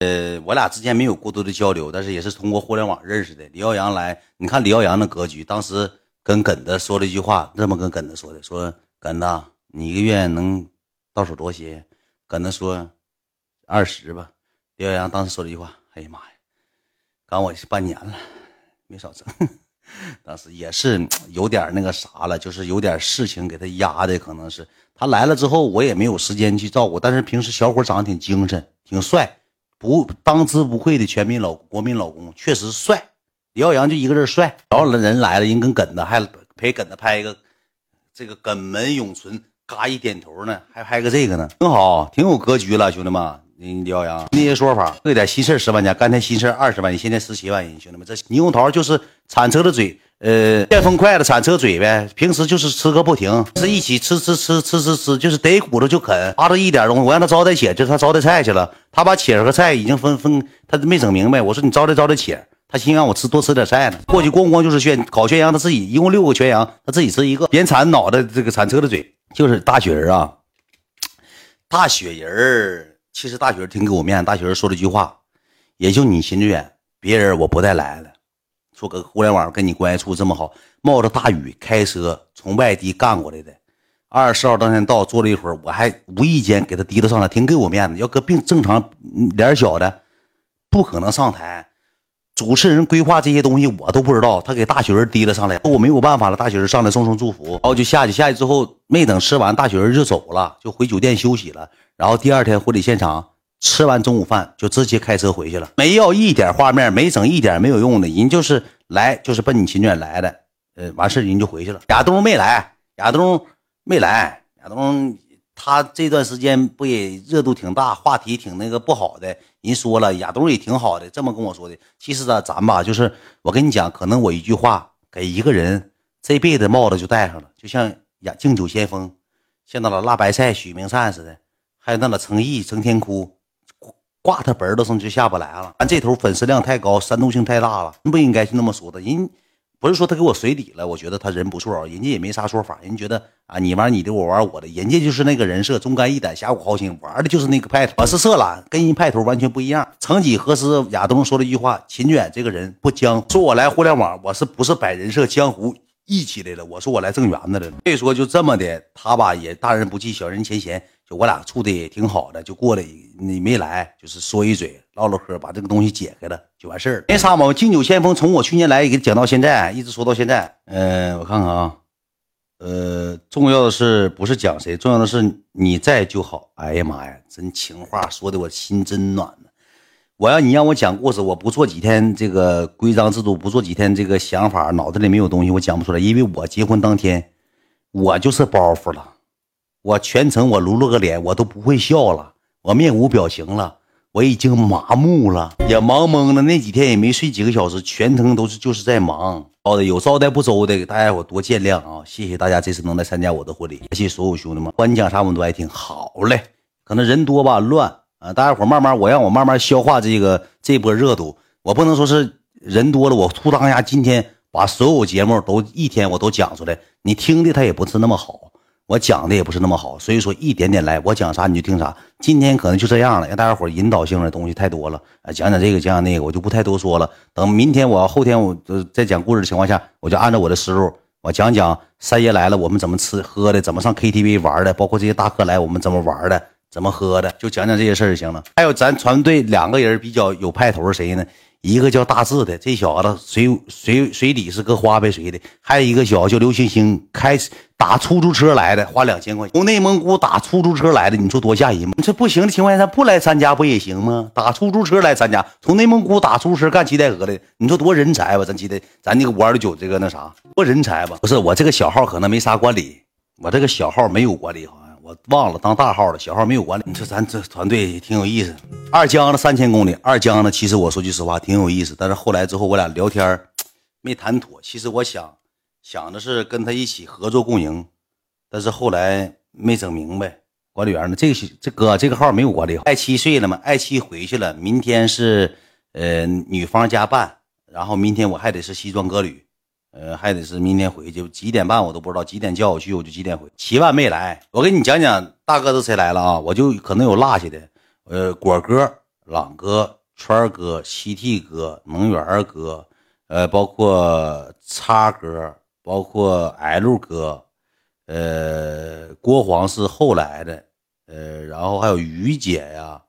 呃，我俩之间没有过多的交流，但是也是通过互联网认识的。李耀阳来，你看李耀阳的格局，当时跟耿子说了一句话，这么跟耿子说的：“说耿子，你一个月能到手多些？”耿子说：“二十吧。”李耀阳当时说了一句话：“哎呀妈呀，刚我半年了，没少挣。”当时也是有点那个啥了，就是有点事情给他压的，可能是他来了之后，我也没有时间去照顾。但是平时小伙长得挺精神，挺帅。不当之无愧的全民老国民老公，确实帅。李耀阳就一个人帅。然后人来了，人跟耿子还陪耿子拍一个这个耿门永存，嘎一点头呢，还拍个这个呢，挺好，挺有格局了，兄弟们。李耀阳那些说法，这点新事十万加，刚才新事二十万，你现在十七万人，兄弟们，这猕猴桃就是铲车的嘴。呃，电风快的铲车嘴呗，平时就是吃个不停，是一起吃吃吃吃吃吃，就是逮骨头就啃，扒着一点东西，我让他招待且，就他招待菜去了，他把且和菜已经分分，他没整明白，我说你招待招待且，他心让我吃多吃点菜呢，过去咣咣就是炫烤全羊，他自己一共六个全羊，他自己吃一个，边铲脑袋这个铲车的嘴，就是大雪人啊，大雪人其实大雪人挺给我面子，大雪人说了一句话，也就你心远，别人我不带来了。说搁互联网跟你关系处这么好，冒着大雨开车从外地干过来的，二十号当天到，坐了一会儿，我还无意间给他提溜上来，挺给我面子。要搁并正常脸小的，不可能上台。主持人规划这些东西我都不知道，他给大雪人提了上来，我没有办法了。大雪人上来送送祝福，然后就下去，下去之后没等吃完，大雪人就走了，就回酒店休息了。然后第二天婚礼现场。吃完中午饭就直接开车回去了，没要一点画面，没整一点没有用的，人就是来就是奔你秦卷来的，呃，完事人就回去了。亚东没来，亚东没来，亚东他这段时间不也热度挺大，话题挺那个不好的。人说了，亚东也挺好的，这么跟我说的。其实啊，咱吧，就是我跟你讲，可能我一句话给一个人这辈子帽子就戴上了，就像亚敬酒先锋，像那老辣白菜许明善似的，还有那老程毅程天哭。挂他本儿都上就下不来了，咱这头粉丝量太高，煽动性太大了，不应该是那么说的。人不是说他给我随礼了，我觉得他人不错啊，人家也没啥说法，人觉得啊，你玩你的，我玩我的，人家就是那个人设，忠肝义胆，侠骨豪情，玩的就是那个派头。我是色懒，跟人派头完全不一样。曾几何时，亚东说了一句话：秦卷这个人不江，说我来互联网，我是不是摆人设江湖义气来了？我说我来挣圆子来了。所以说就这么的，他吧也大人不计小人前嫌。就我俩处的也挺好的，就过来，你没来，就是说一嘴，唠唠嗑，把这个东西解开了，就完事儿。没啥嘛。敬酒先锋从我去年来，给讲到现在，一直说到现在。嗯，我看看啊，呃，重要的是不是讲谁，重要的是你在就好。哎呀妈呀，真情话说的我心真暖呢。我要你让我讲故事，我不做几天这个规章制度，不做几天这个想法，脑子里没有东西，我讲不出来。因为我结婚当天，我就是包袱了。我全程我撸了个脸，我都不会笑了，我面无表情了，我已经麻木了，也忙懵了。那几天也没睡几个小时，全程都是就是在忙。好的，有招待不周的，给大家伙多见谅啊！谢谢大家这次能来参加我的婚礼，感谢所有兄弟们。管你讲啥，我们都爱听。好嘞，可能人多吧，乱啊，大家伙慢慢，我让我慢慢消化这个这波热度。我不能说是人多了，我突当下今天把所有节目都一天我都讲出来，你听的他也不是那么好。我讲的也不是那么好，所以说一点点来，我讲啥你就听啥。今天可能就这样了，让大家伙引导性的东西太多了啊，讲讲这个，讲讲那个，我就不太多说了。等明天我后天我在讲故事的情况下，我就按照我的思路，我讲讲三爷来了我们怎么吃喝的，怎么上 KTV 玩的，包括这些大客来我们怎么玩的，怎么喝的，就讲讲这些事儿就行了。还有咱团队两个人比较有派头是谁呢？一个叫大志的，这小子随随随礼是搁花呗随的；还有一个小子叫刘星星，开打出租车来的，花两千块钱从内蒙古打出租车来的，你说多吓人吗？这不行的情况下他不来参加不也行吗？打出租车来参加，从内蒙古打出租车干七代河的，你说多人才吧？咱记得咱那个五二六九这个那啥，多人才吧？不是我这个小号可能没啥管理，我这个小号没有管理好。我忘了当大号了，小号没有管理。你说咱这团队挺有意思。二江的三千公里，二江的其实我说句实话挺有意思，但是后来之后我俩聊天没谈妥。其实我想想的是跟他一起合作共赢，但是后来没整明白。管理员呢？这个这哥这个号没有管理。爱七睡了吗？爱七回去了。明天是呃女方家办，然后明天我还得是西装革履。呃，还得是明天回去，几点半我都不知道，几点叫我去我就几点回。七万没来，我给你讲讲大哥是谁来了啊？我就可能有落下的。呃，果哥朗哥、川哥、西 T 哥、能源哥，呃，包括叉哥，包括 L 哥，呃，郭黄是后来的，呃，然后还有于姐呀，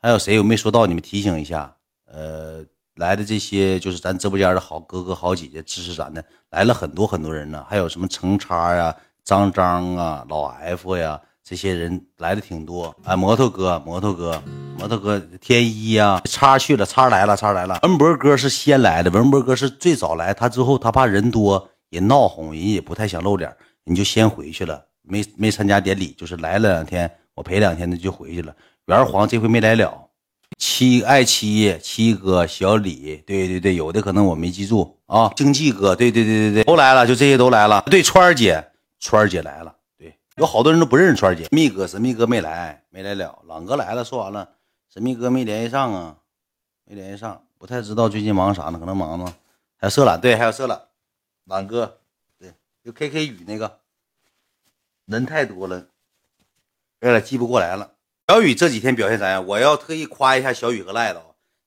还有谁我没说到？你们提醒一下，呃。来的这些就是咱直播间的好哥哥好姐姐支持咱的，来了很多很多人呢，还有什么程叉呀、张张啊、老 F 呀，这些人来的挺多。哎，摩托哥、摩托哥、摩托哥、天一呀，叉去了，叉来了，叉来了。文博哥是先来的，文博哥是最早来，他之后他怕人多也闹哄，人也不太想露脸，你就先回去了，没没参加典礼，就是来了两天，我陪两天的就回去了。元黄这回没来了。七爱七七哥小李，对对对，有的可能我没记住啊。经济哥，对对对对对，都来了，就这些都来了。对，川儿姐，川儿姐来了。对，有好多人都不认识川儿姐。密哥，神秘哥没来，没来了。朗哥来了，说完了。神秘哥没联系上啊，没联系上，不太知道最近忙啥呢，可能忙呢？还有色懒，对，还有色懒。朗哥，对，就 K K 雨那个，人太多了，有点记不过来了。小雨这几天表现咋样？我要特意夸一下小雨和赖子。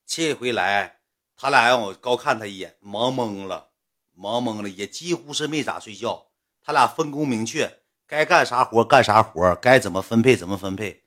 这回来，他俩让我高看他一眼，忙懵了，忙懵了，也几乎是没咋睡觉。他俩分工明确，该干啥活干啥活，该怎么分配怎么分配。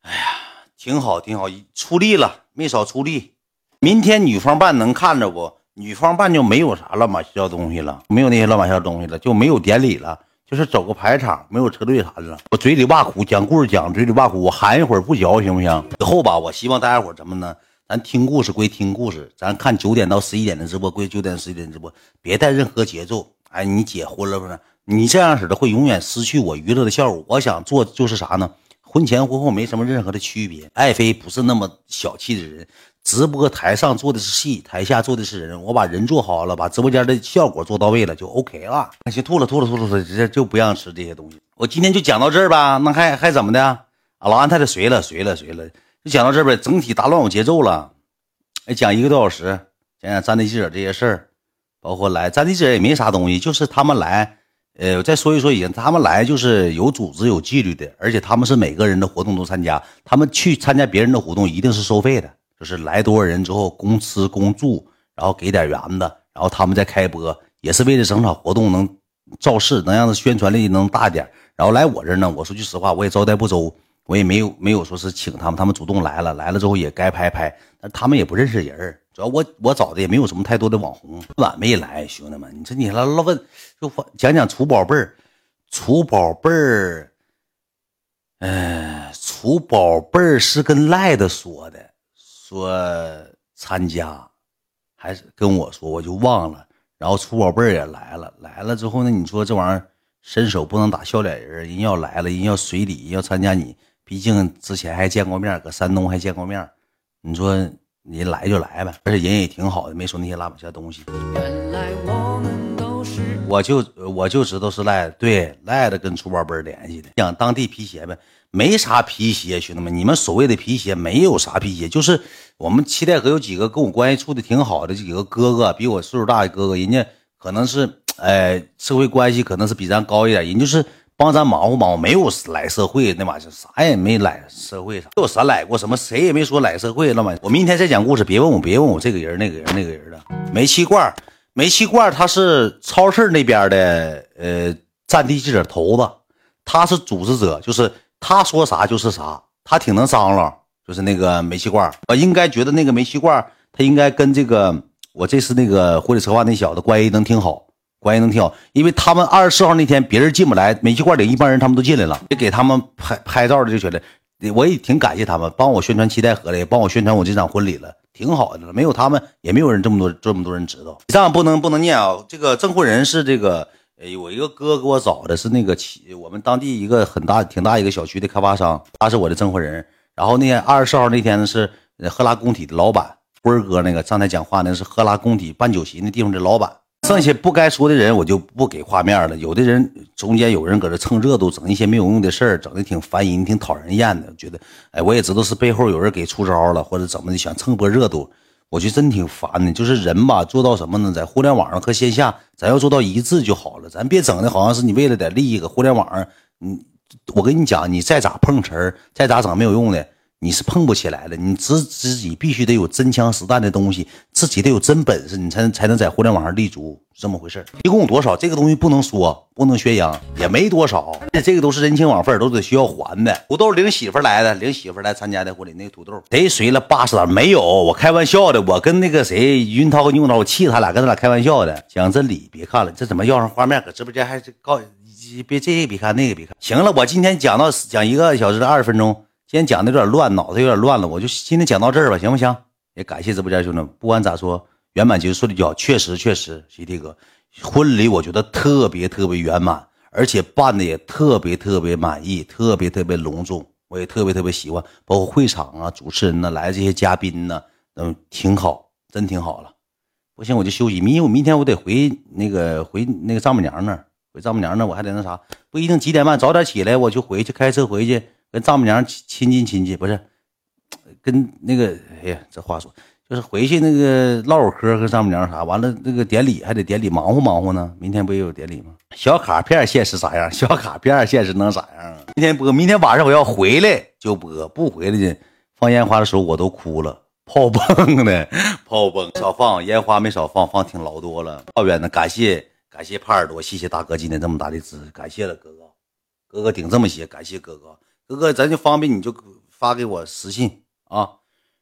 哎呀，挺好，挺好，出力了，没少出力。明天女方办能看着不？女方办就没有啥乱七八糟东西了，没有那些乱七八糟东西了，就没有典礼了。就是走个排场，没有车队啥的了。我嘴里挖苦，讲故事讲嘴里挖苦，我含一会儿不嚼行不行？以后吧，我希望大家伙怎么呢？咱听故事归听故事，咱看九点到十一点的直播归九点十一点直播，别带任何节奏。哎，你结婚了不是？你这样式的会永远失去我娱乐的效果。我想做就是啥呢？婚前婚后没什么任何的区别。爱妃不是那么小气的人。直播台上做的是戏，台下做的是人。我把人做好了，把直播间的效果做到位了，就 OK 了。那行，吐了吐了吐了吐了，这就不让吃这些东西。我今天就讲到这儿吧，那还还怎么的？啊，老安太太随了随了随了，就讲到这儿呗。整体打乱我节奏了，哎，讲一个多小时，讲讲战地记者这些事儿，包括来战地记者也没啥东西，就是他们来，呃，再说一说，已经他们来就是有组织有纪律的，而且他们是每个人的活动都参加，他们去参加别人的活动一定是收费的。就是来多少人之后，公吃公住，然后给点圆子，然后他们再开播，也是为了整场活动能造势，能让他宣传力能大点。然后来我这儿呢，我说句实话，我也招待不周，我也没有没有说是请他们，他们主动来了，来了之后也该拍拍，但他们也不认识人儿主要我我找的也没有什么太多的网红，晚没来，兄弟们，你说你来老问，就讲讲楚宝贝儿，楚宝贝儿，嗯，楚宝贝儿是跟赖的说的。说参加，还是跟我说，我就忘了。然后楚宝贝儿也来了，来了之后呢，你说这玩意儿伸手不能打笑脸人，人要来了，人要随礼，要参加你，毕竟之前还见过面，搁山东还见过面。你说你来就来呗，而且人也挺好的，没说那些拉不下东西。我就我就知道是赖对赖的跟楚宝贝儿联系的，讲当地皮鞋呗。没啥皮鞋，兄弟们，你们所谓的皮鞋没有啥皮鞋，就是我们七代河有几个跟我关系处的挺好的几个哥哥，比我岁数大的哥哥，人家可能是，哎，社会关系可能是比咱高一点，人就是帮咱忙活忙活，没有来社会那玩意儿，啥也没来社会啥，有啥来过什么，谁也没说来社会那玩意儿。我明天再讲故事，别问我，别问我这个人那个人那个人的。煤气罐，煤气罐他是超市那边的，呃，战地记者头子，他是组织者，就是。他说啥就是啥，他挺能张罗，就是那个煤气罐我应该觉得那个煤气罐他应该跟这个我这次那个婚礼策划那小子关系能挺好，关系能挺好，因为他们二十四号那天别人进不来，煤气罐里一帮人他们都进来了，也给他们拍拍照的就觉得，我也挺感谢他们帮我宣传期待河的，也帮我宣传我这场婚礼了，挺好的了。没有他们，也没有人这么多这么多人知道。以上不能不能念啊，这个证婚人是这个。哎，我一个哥给我找的是那个企，我们当地一个很大、挺大一个小区的开发商，他是我的证婚人。然后那天二十四号那天，是赫拉工体的老板辉哥，那个上台讲话那是赫拉工体办酒席那地方的老板。剩下不该说的人，我就不给画面了。有的人中间有人搁这蹭热度，整一些没有用的事儿，整的挺烦人、挺讨人厌的。觉得，哎，我也知道是背后有人给出招了，或者怎么的，想蹭波热度。我觉得真挺烦的，就是人吧，做到什么呢？在互联网上和线下，咱要做到一致就好了。咱别整的好像是你为了点利益搁互联网上，你我跟你讲，你再咋碰瓷儿，再咋整没有用的。你是碰不起来的。你自自己必须得有真枪实弹的东西，自己得有真本事，你才才能在互联网上立足，这么回事一共多少？这个东西不能说，不能宣扬，也没多少。这个都是人情往费，都得需要还的。土豆领媳妇来的，领媳妇来参加的婚礼。那个土豆谁随了八十单？没有，我开玩笑的。我跟那个谁云涛和牛涛，我气他俩，跟他俩开玩笑的。讲真理，别看了，这怎么要上画面？搁直播间还是告别这个别看，那个别看。行了，我今天讲到讲一个小时二十分钟。今天讲的有点乱，脑子有点乱了，我就今天讲到这儿吧，行不行？也感谢直播间兄弟们，不管咋说，圆满结束顺利就好。确实，确实，喜弟哥，婚礼我觉得特别特别圆满，而且办的也特别特别满意，特别特别隆重，我也特别特别喜欢，包括会场啊、主持人呢、来这些嘉宾呢，嗯，挺好，真挺好了。不行，我就休息，明我明天我得回那个回那个丈母娘那儿，回丈母娘那儿我还得那啥，不一定几点半，早点起来我就回去，开车回去。跟丈母娘亲亲亲戚，不是跟那个哎呀，这话说就是回去那个唠会嗑，跟丈母娘啥，完了那个典礼还得典礼，忙活忙活呢。明天不也有典礼吗？小卡片现实啥样？小卡片现实能咋样啊？明天播，明天晚上我要回来就播，不回来呢，放烟花的时候我都哭了，炮崩的炮 崩，少放烟花没少放，放挺老多了。抱怨呢，感谢感谢帕尔多，谢谢大哥今天这么大的支持，感谢了哥哥，哥哥顶这么些，感谢哥哥。哥哥，咱就方便你就发给我私信啊，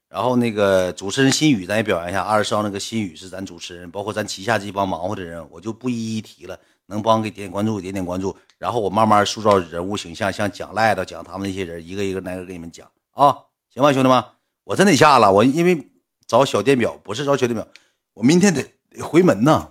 然后那个主持人心雨咱也表扬一下，二十号那个心雨是咱主持人，包括咱旗下这帮忙活的人，我就不一一提了，能帮给点点关注，点点关注，然后我慢慢塑造人物形象，像讲赖的讲他们那些人，一个一个来个给你们讲啊，行吧，兄弟们，我真得下了，我因为找小电表，不是找小电表，我明天得得回门呢。